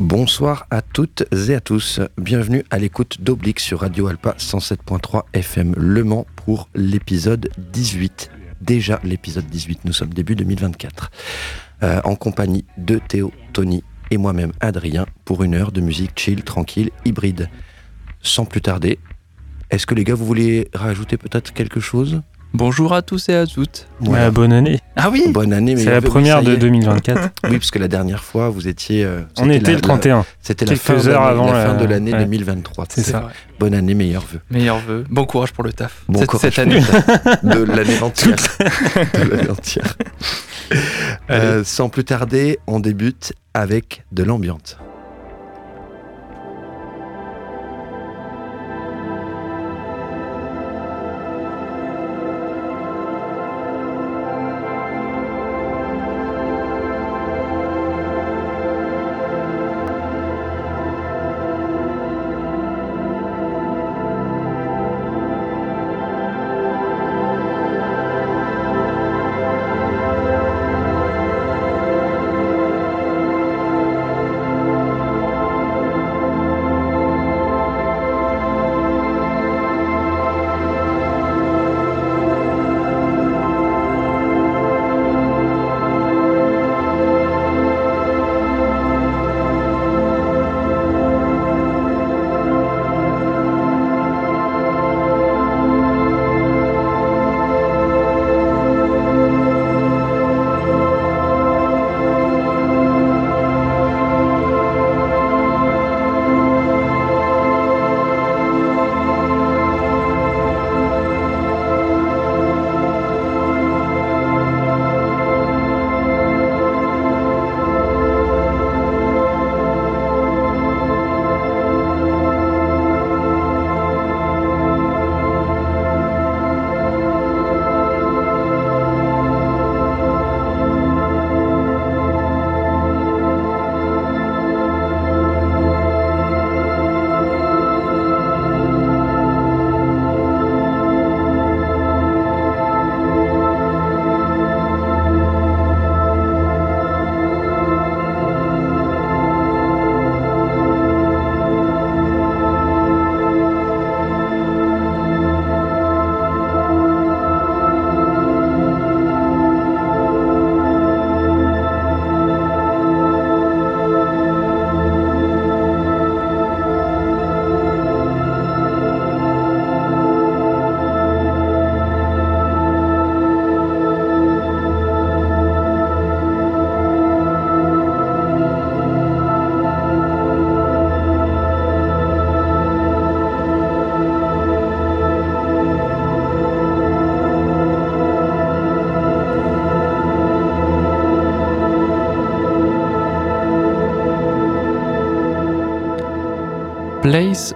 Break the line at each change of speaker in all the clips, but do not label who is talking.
Bonsoir à toutes et à tous. Bienvenue à l'écoute d'Oblique sur Radio Alpa 107.3 FM Le Mans pour l'épisode 18. Déjà l'épisode 18, nous sommes début 2024. Euh, en compagnie de Théo, Tony et moi-même Adrien pour une heure de musique chill, tranquille, hybride. Sans plus tarder, est-ce que les gars, vous voulez rajouter peut-être quelque chose?
Bonjour à tous et à toutes.
Ouais, bonne année.
Ah oui
Bonne année.
C'est la première de 2024.
oui, parce que la dernière fois, vous étiez...
Euh, On était le 31.
C'était la fin, heures avant la fin de l'année 2023.
C'est ça.
Bonne année, meilleurs vœux.
Meilleurs vœux. Bon courage pour le taf.
Bon
cette,
courage
cette année.
de l'année entière. de l'année entière. Euh, sans plus tarder, on débute avec de l'ambiance.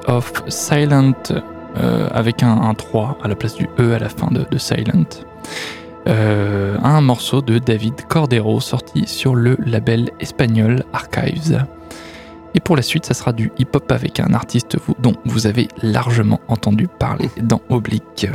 Of Silent euh, avec un, 3 à la place du E à la fin de, Silent. Euh, un morceau de David Cordero sorti sur le label espagnol Archives. Et pour la suite, ça sera du hip-hop avec un artiste dont vous avez largement entendu parler dans Oblique.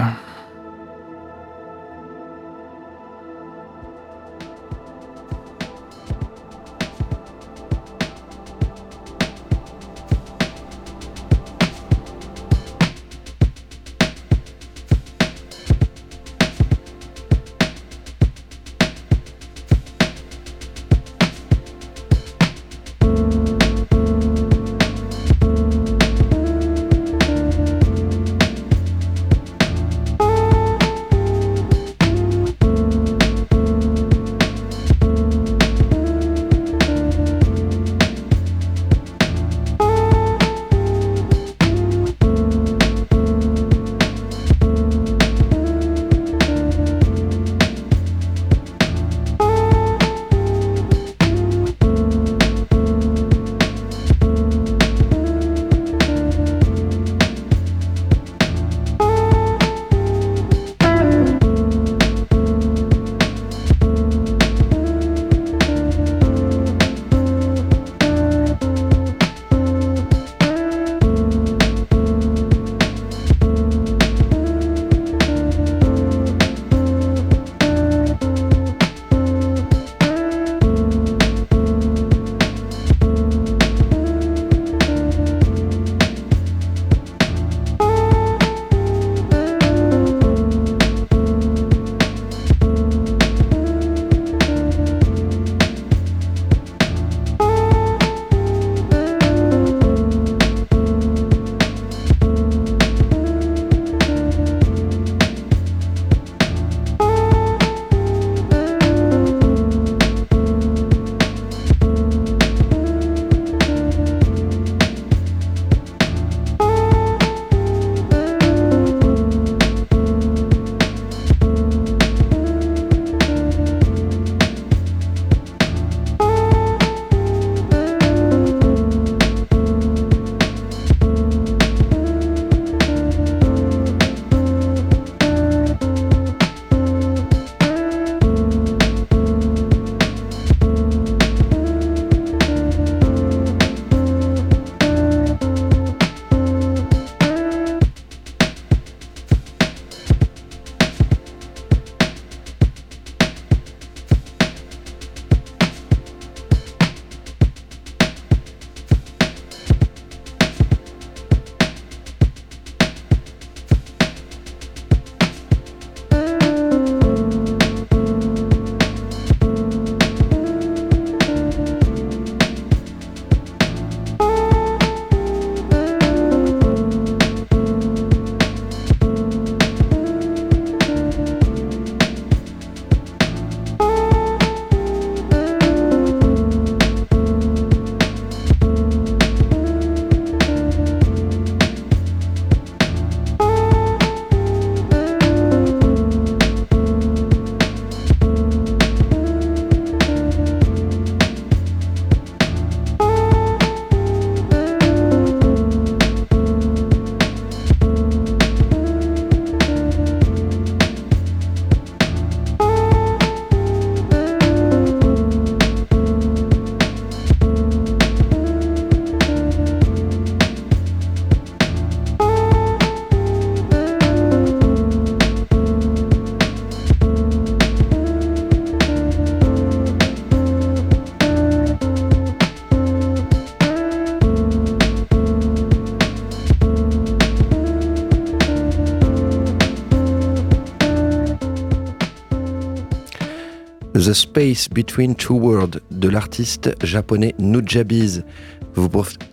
The Space Between Two Worlds de l'artiste japonais Nujabiz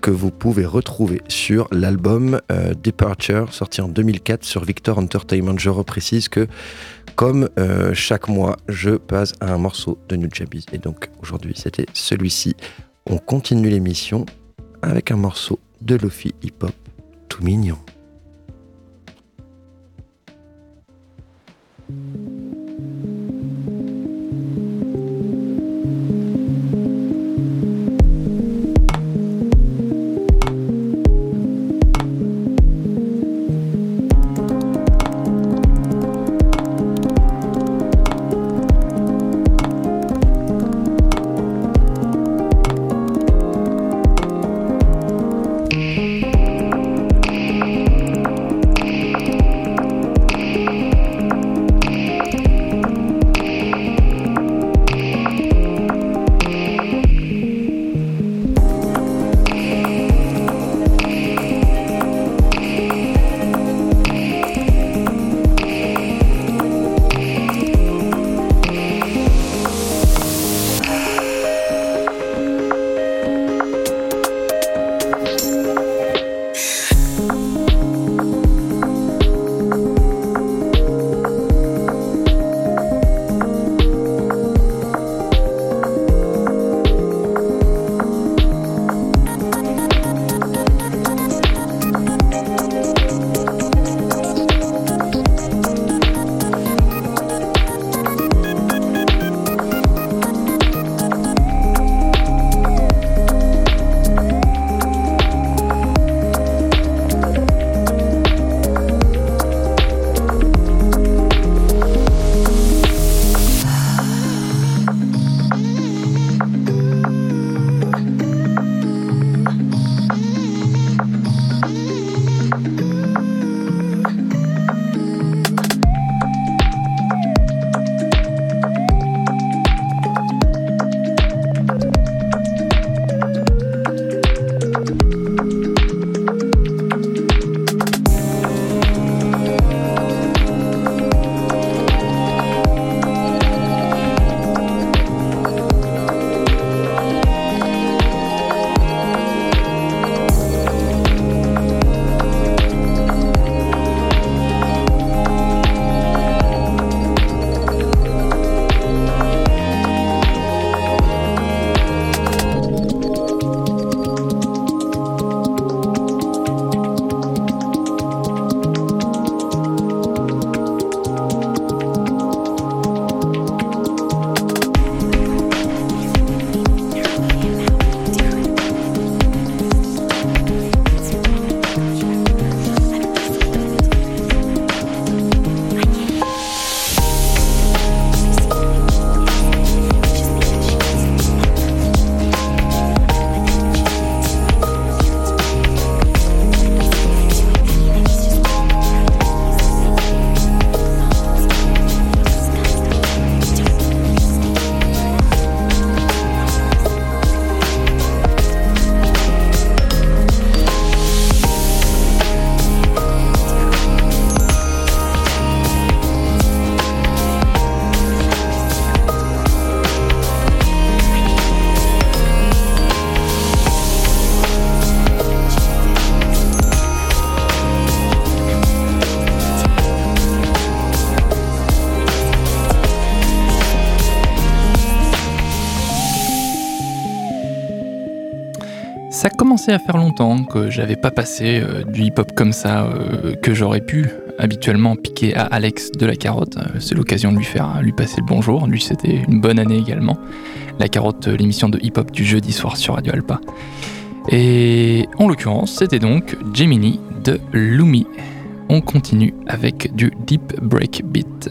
que vous pouvez retrouver sur l'album euh, Departure sorti en 2004 sur Victor Entertainment. Je reprécise que comme euh, chaque mois, je passe à un morceau de Nujabiz et donc aujourd'hui c'était celui-ci. On continue l'émission avec un morceau de Lofi Hip Hop tout mignon.
À faire longtemps que j'avais pas passé euh, du hip-hop comme ça euh, que j'aurais pu habituellement piquer à Alex de la carotte. Euh, c'est l'occasion de lui faire lui passer le bonjour. Lui, c'était une bonne année également. La carotte, l'émission de hip-hop du jeudi soir sur Radio Alpa. Et en l'occurrence, c'était donc Gemini de Lumi. On continue avec du deep break beat.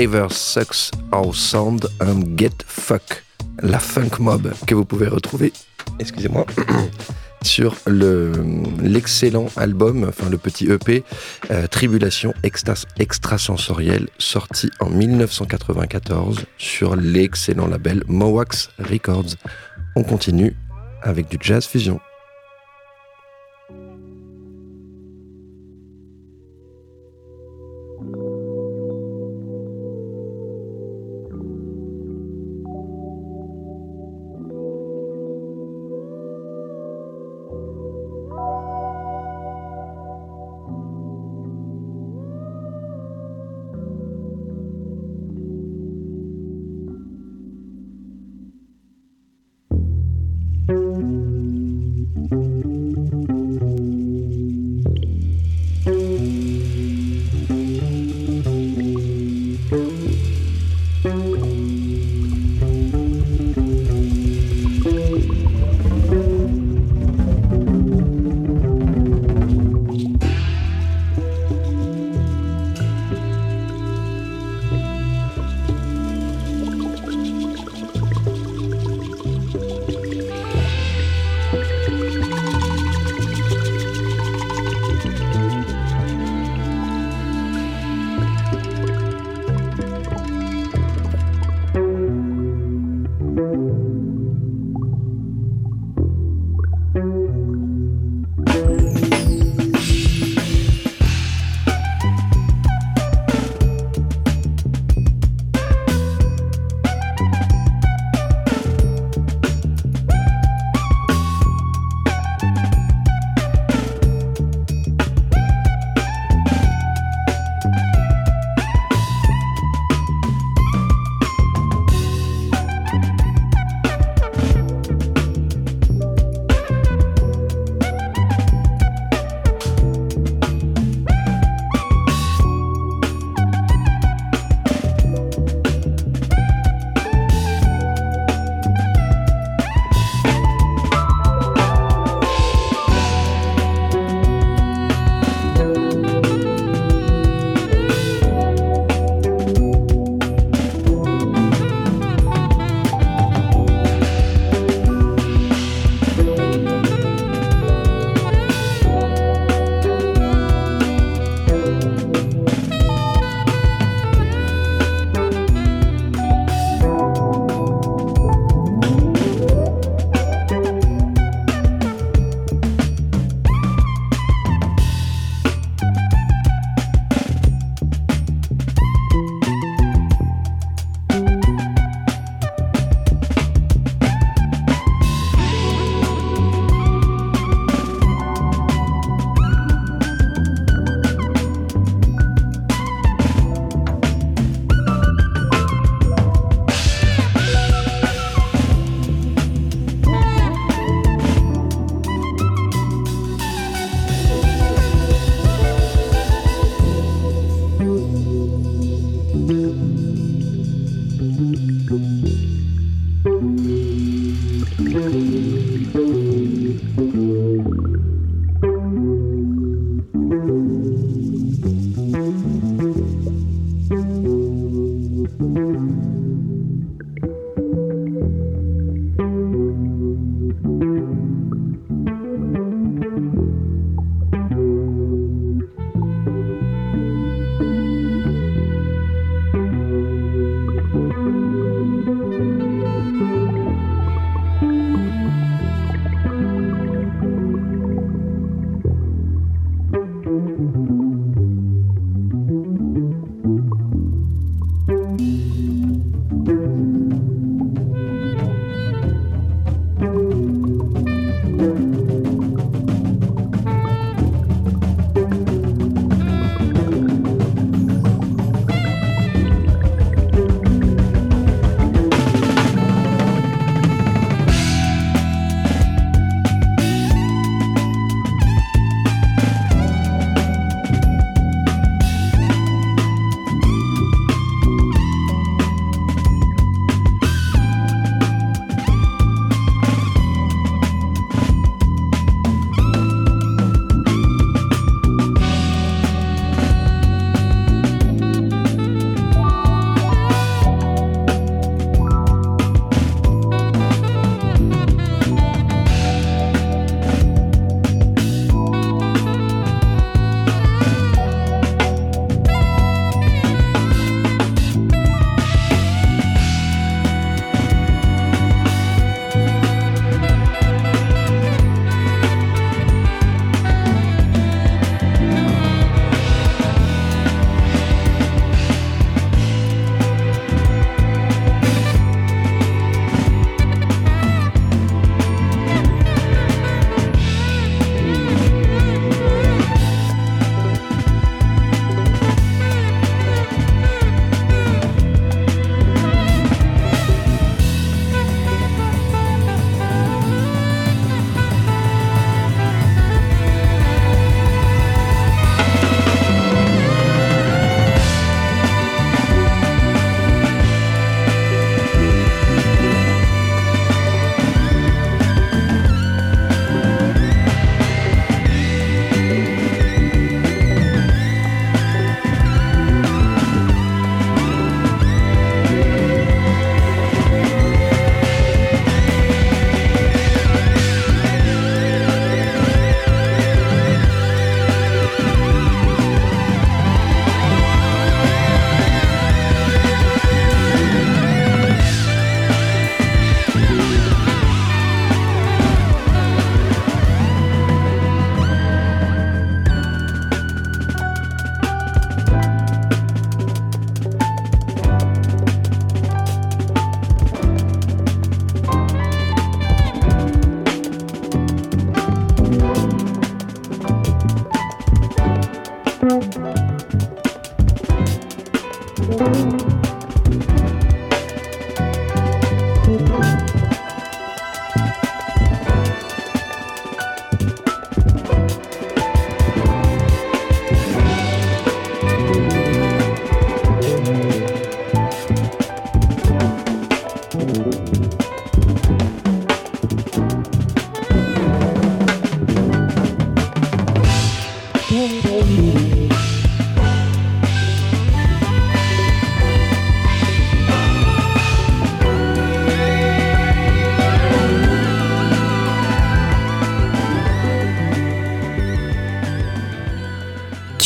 Ravers Sucks Our Sound and Get Fuck, la funk mob que vous pouvez retrouver, excusez-moi, sur l'excellent album, enfin le petit EP euh, Tribulation extra, extrasensorielle, sorti en 1994 sur l'excellent label Mowax Records. On continue avec du jazz fusion.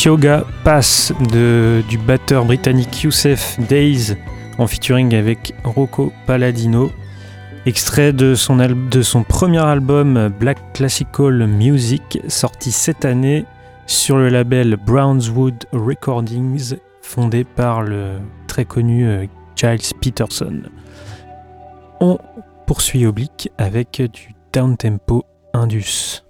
Tioga passe de, du batteur britannique Youssef Days en featuring avec Rocco Palladino. Extrait de son, de son premier album Black Classical Music, sorti cette année sur le label Brownswood Recordings, fondé par le très connu euh, Giles Peterson. On poursuit Oblique avec du down tempo Indus.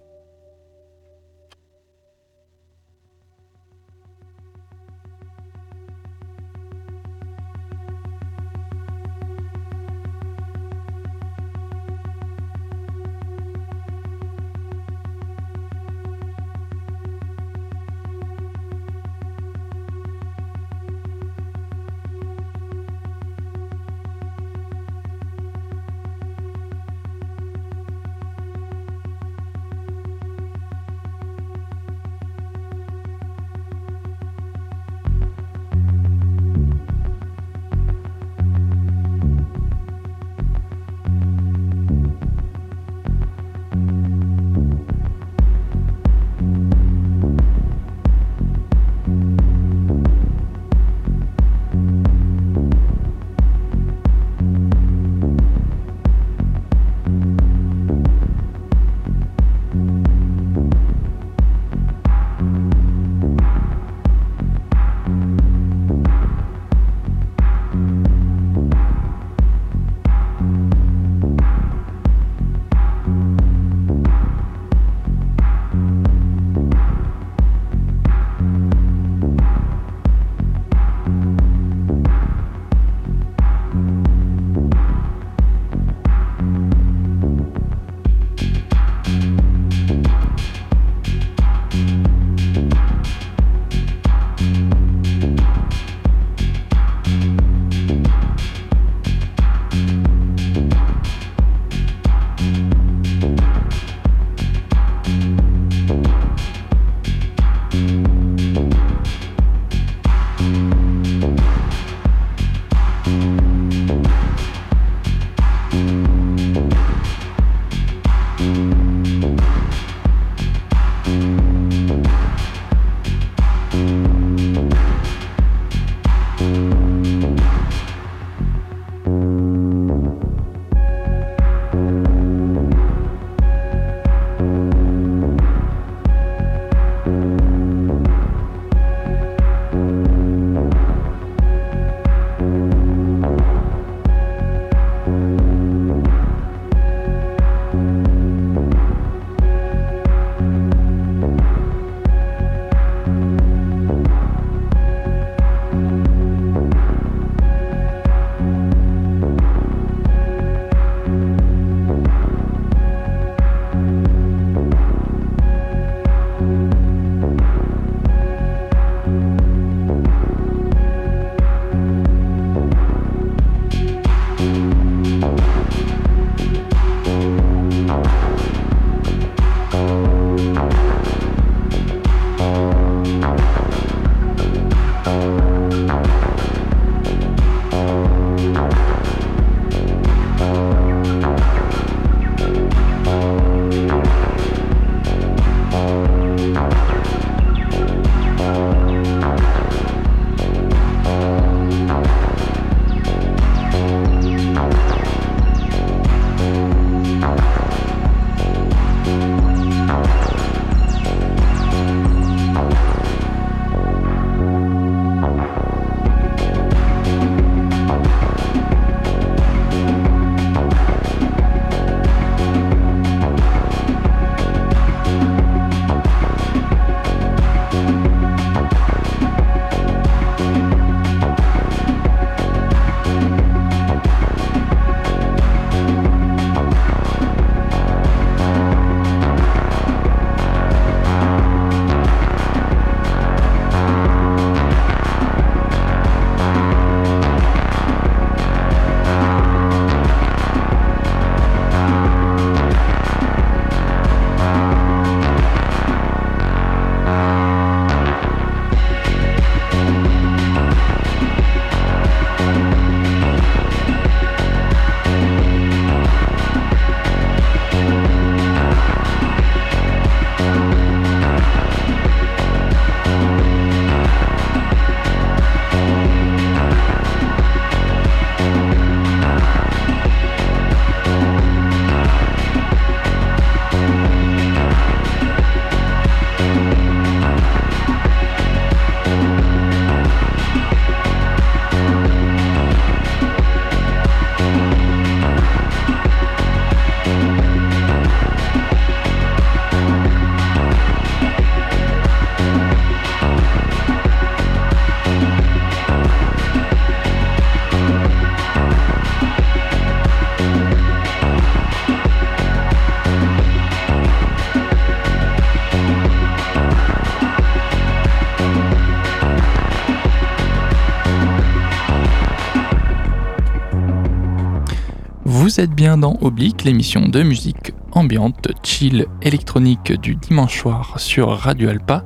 Vous bien dans Oblique, l'émission de musique ambiante, chill, électronique du dimanche soir sur Radio Alpa.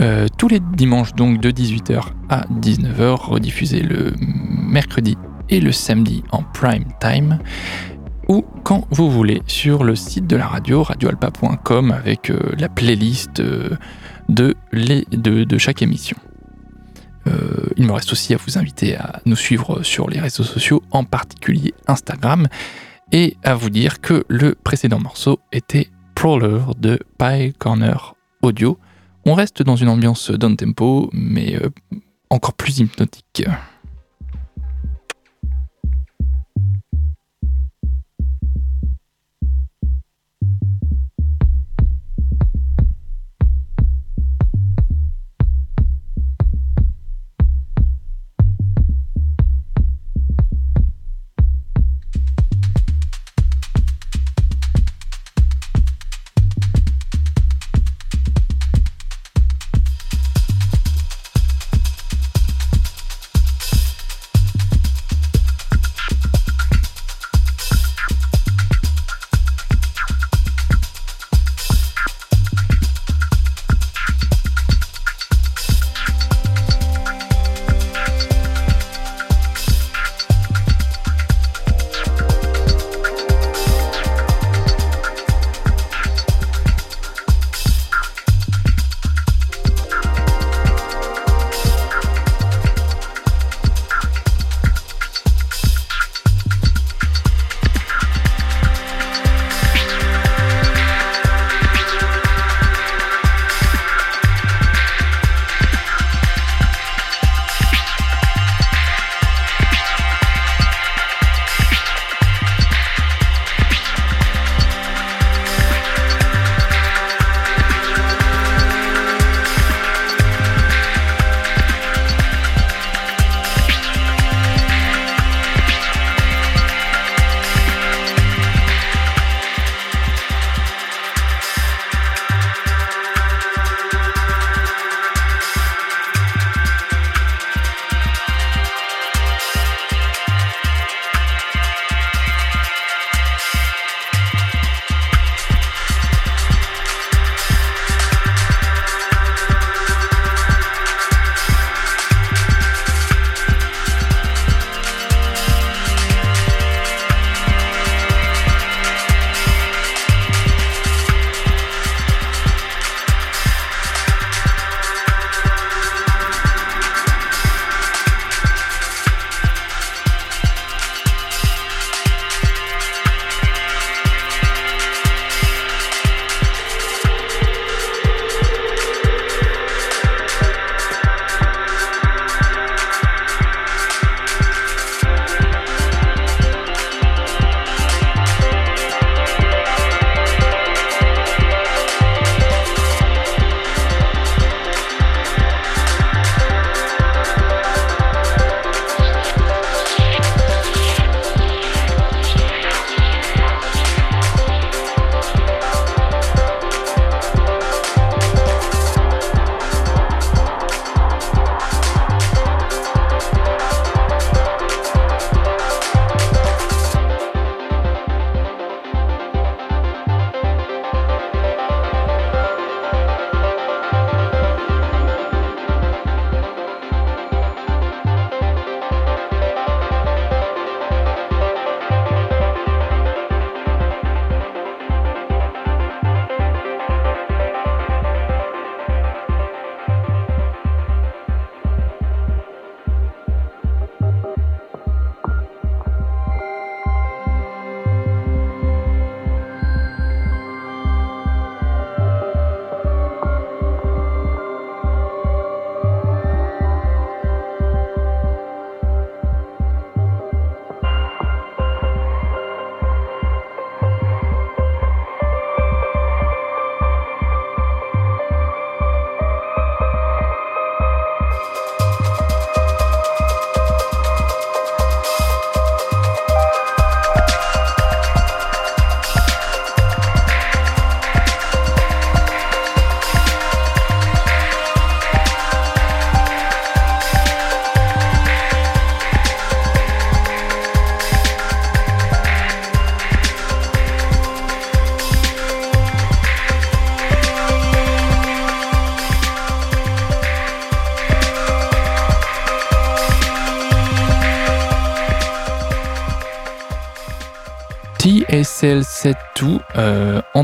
Euh, tous les dimanches donc de 18h à 19h, rediffusé le mercredi et le samedi en prime time ou quand vous voulez sur le site de la radio, radioalpa.com, avec euh, la playlist euh, de, de, chaque émission. Euh, il me reste aussi à vous inviter à nous suivre sur les réseaux sociaux, en particulier Instagram, et à vous dire que le précédent morceau était Prowler de Pie Corner Audio. On reste dans une ambiance down tempo, mais encore plus hypnotique.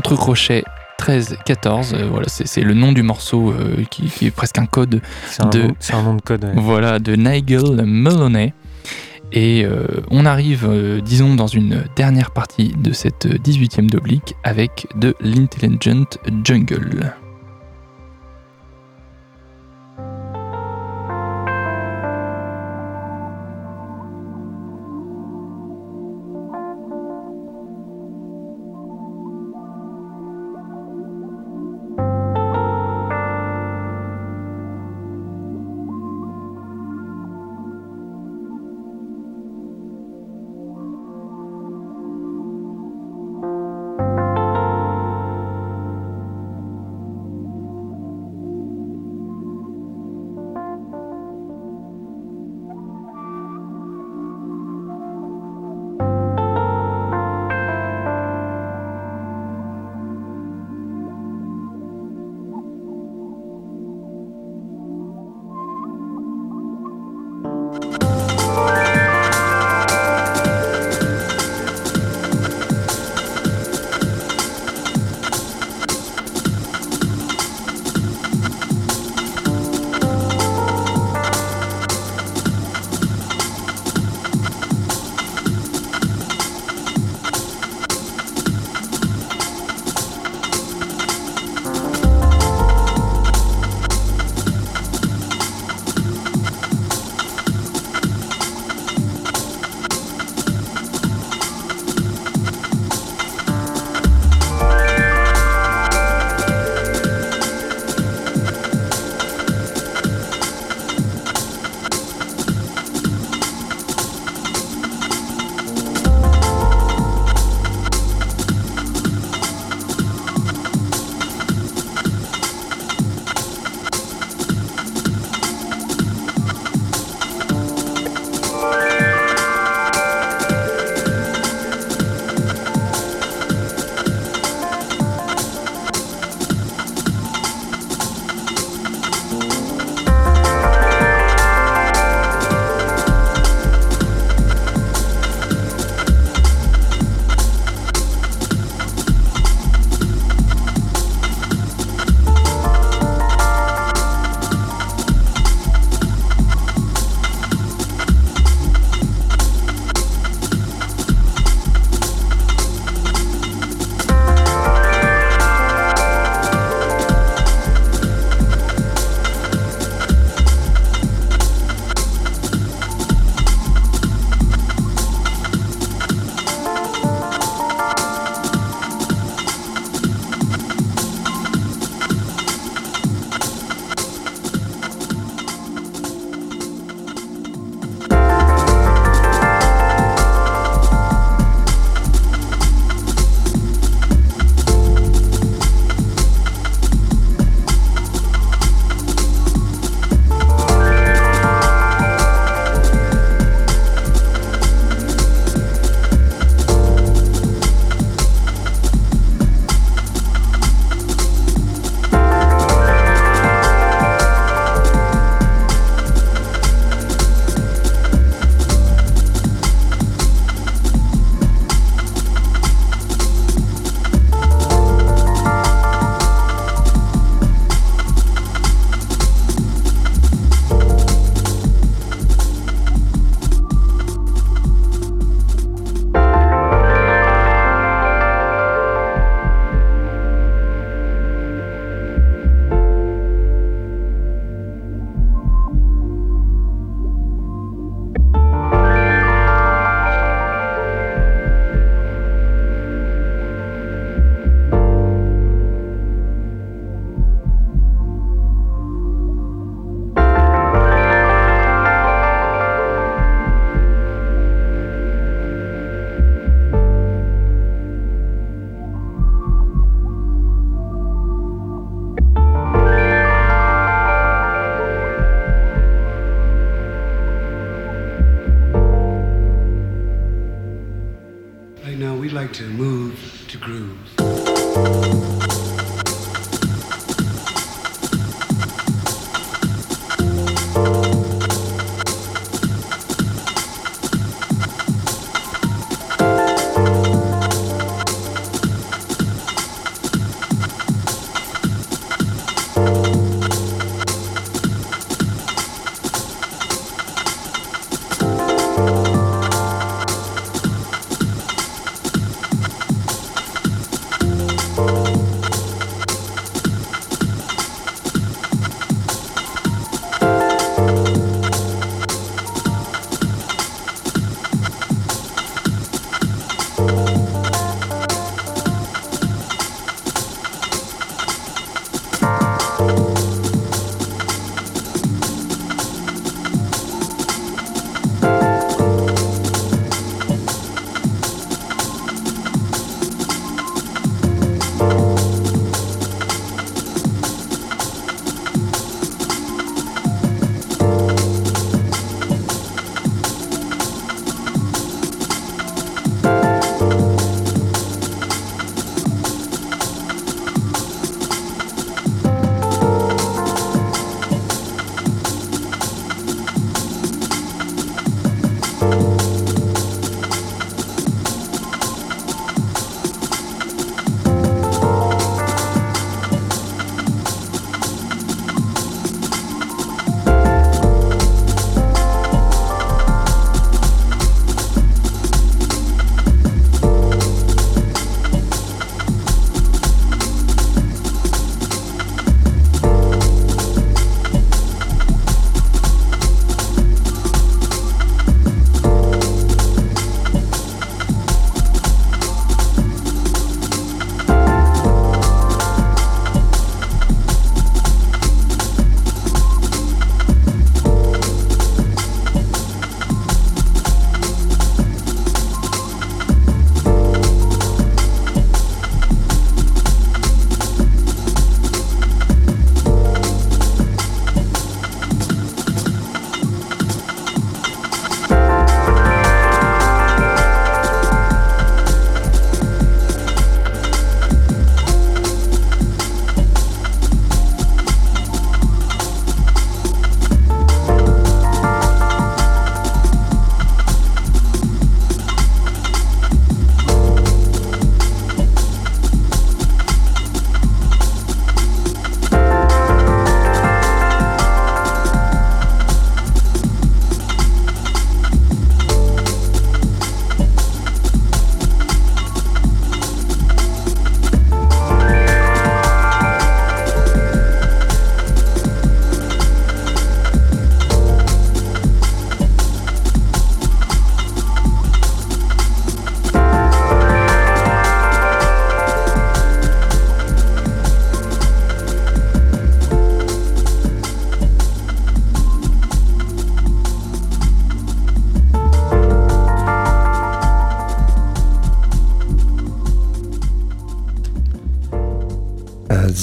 Entre crochets 13-14, euh, voilà, c'est le nom du morceau euh, qui, est presque un code.
C'est un, nom de code.
Voilà, de Nigel Maloney. Et euh, on arrive, disons, dans une dernière partie de cette 18e d'oblique avec de l'Intelligent Jungle.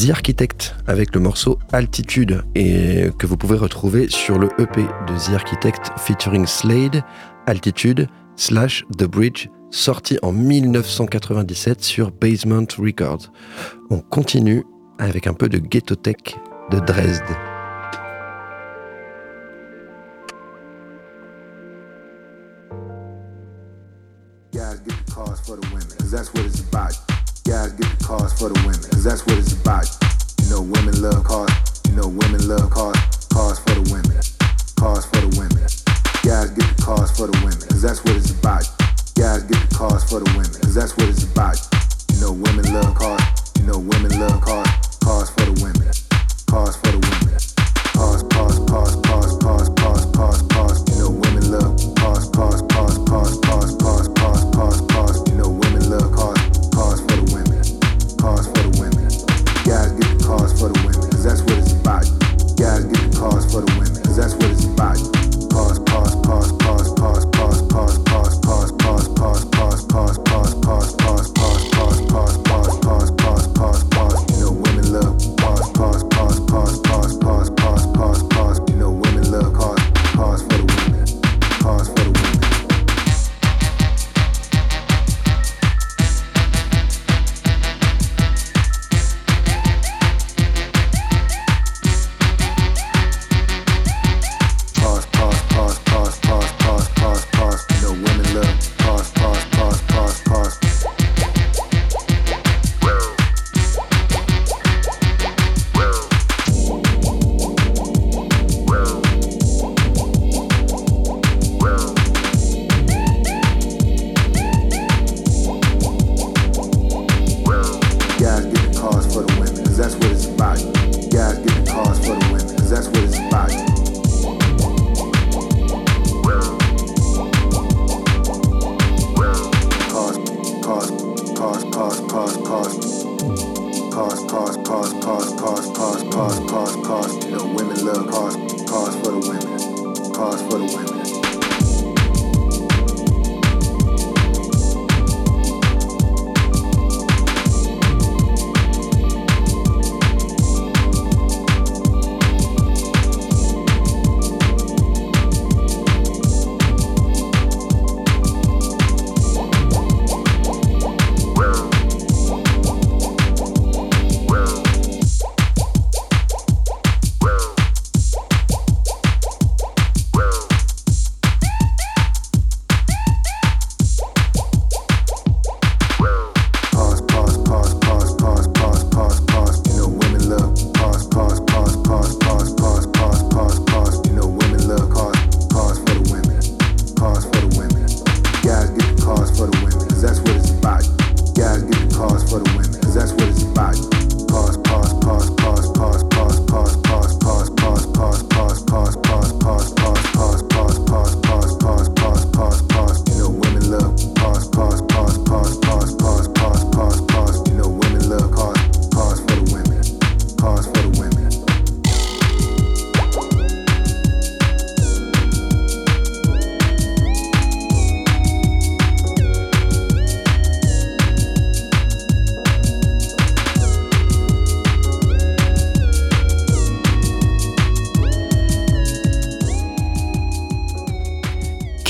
The Architect avec le morceau Altitude et que vous pouvez retrouver sur le EP de The Architect featuring Slade, Altitude slash The Bridge, sorti en 1997 sur Basement Records. On continue avec un peu de ghetto tech de Dresde.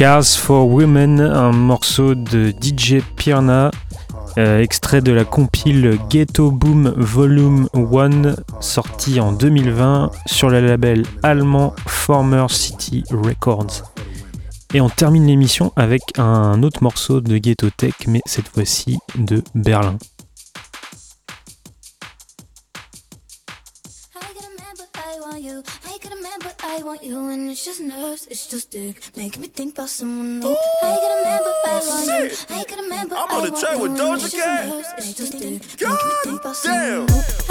Cars for Women,
un morceau de DJ Pirna, euh, extrait de la compile Ghetto Boom Volume 1, sorti en 2020 sur le label allemand Former City Records. Et on termine l'émission avec un autre morceau de Ghetto Tech, mais cette fois-ci de Berlin.
remember I want you. I can remember I want you. And it's just nerves, it's just dick. Making me think about someone new. Ooh, I can remember I want shit. you. I can remember
I'm on the track with Doja Cat. God damn.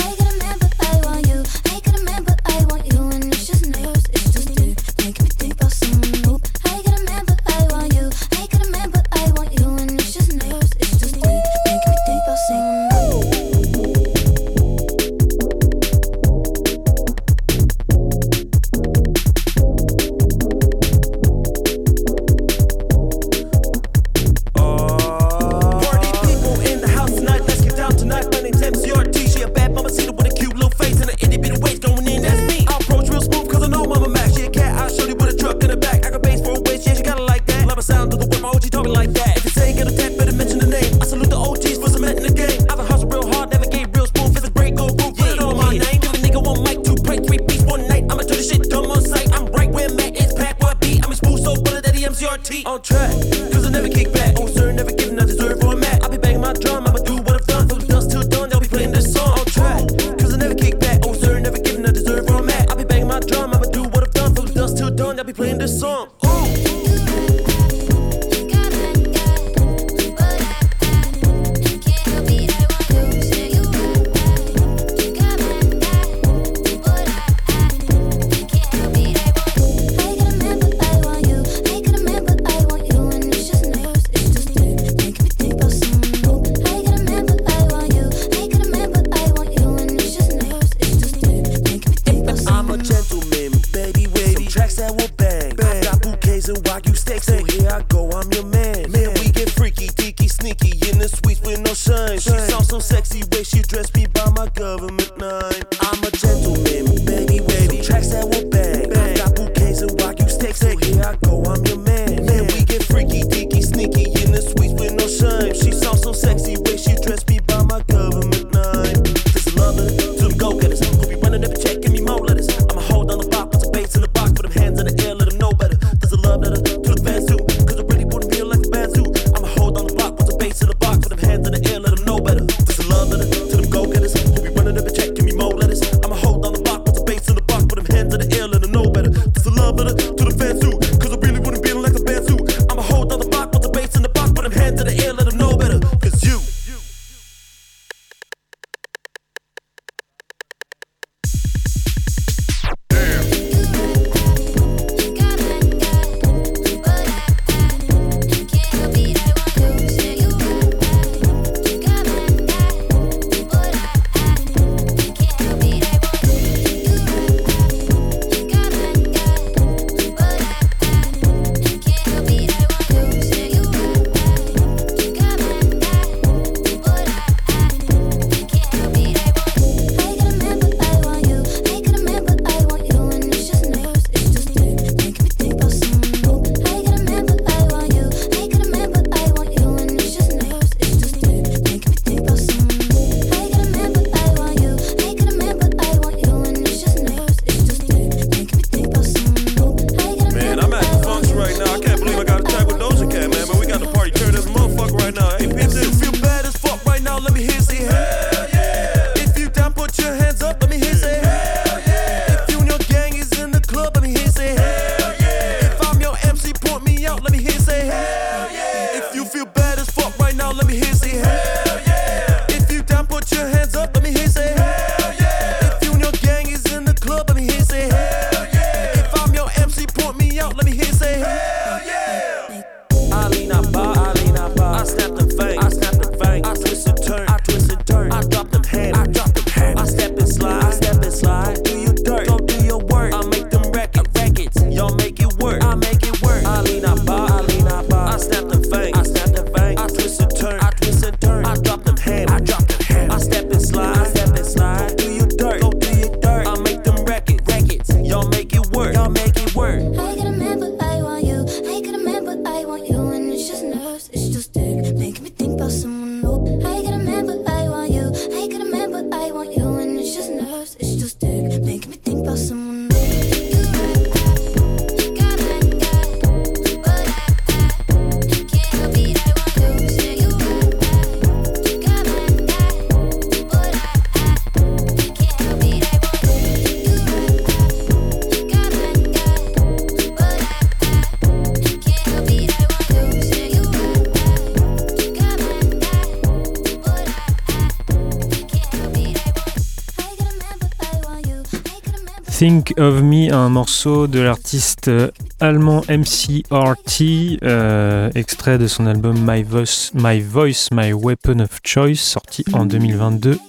Think
of Me, un morceau de l'artiste euh, allemand MCRT, euh, extrait de son album My Voice, My Voice, My Weapon of Choice, sorti en 2022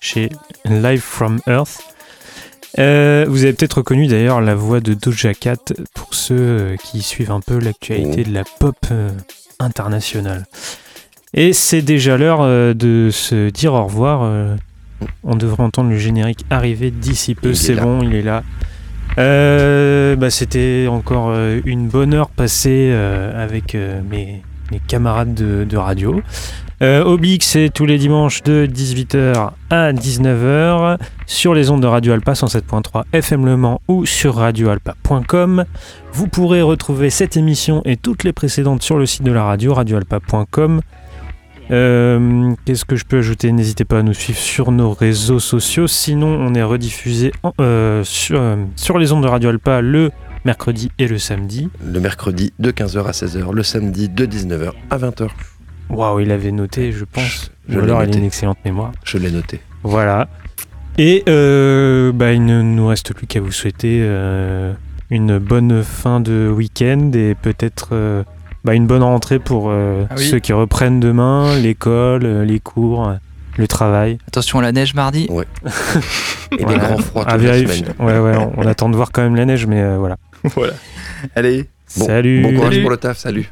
chez Live from Earth. Euh, vous avez peut-être reconnu d'ailleurs la voix de Doja Cat pour ceux euh, qui suivent un peu l'actualité de la pop internationale. Et c'est déjà l'heure de se dire au revoir on devrait entendre le générique arriver d'ici peu. C'est bon, il est là. Euh, bah, c'était encore euh, une bonne heure passée euh, avec mes, camarades de, radio. Euh, Oblique, c'est tous les dimanches de 18h à 19h sur les ondes de Radio Alpa 107.3 FM Le Mans ou sur radioalpa.com. Vous pourrez retrouver cette émission et toutes les précédentes sur le site de la radio radioalpa.com. Euh, qu'est-ce que je peux ajouter? N'hésitez pas à nous suivre sur nos réseaux sociaux. Sinon, on est rediffusé euh, euh, sur, les ondes de Radio Alpa le mercredi et le samedi.
Le mercredi de 15h à 16h, le samedi de 19h à 20h.
Waouh, il avait noté, je pense.
Je,
il a une excellente mémoire.
Je l'ai noté.
Voilà. Et bah, il ne nous reste plus qu'à vous souhaiter une bonne fin de week-end et peut-être bah, une bonne rentrée pour euh,
ah
ceux qui reprennent demain l'école, euh, les cours, le travail.
Attention à la neige mardi.
Ouais. Et
voilà.
des grands froids toute la semaine.
Ouais, ouais, on, attend de voir quand même la neige, mais euh, voilà.
Voilà. Allez.
Bon,
salut.
Bon courage pour le taf. Salut.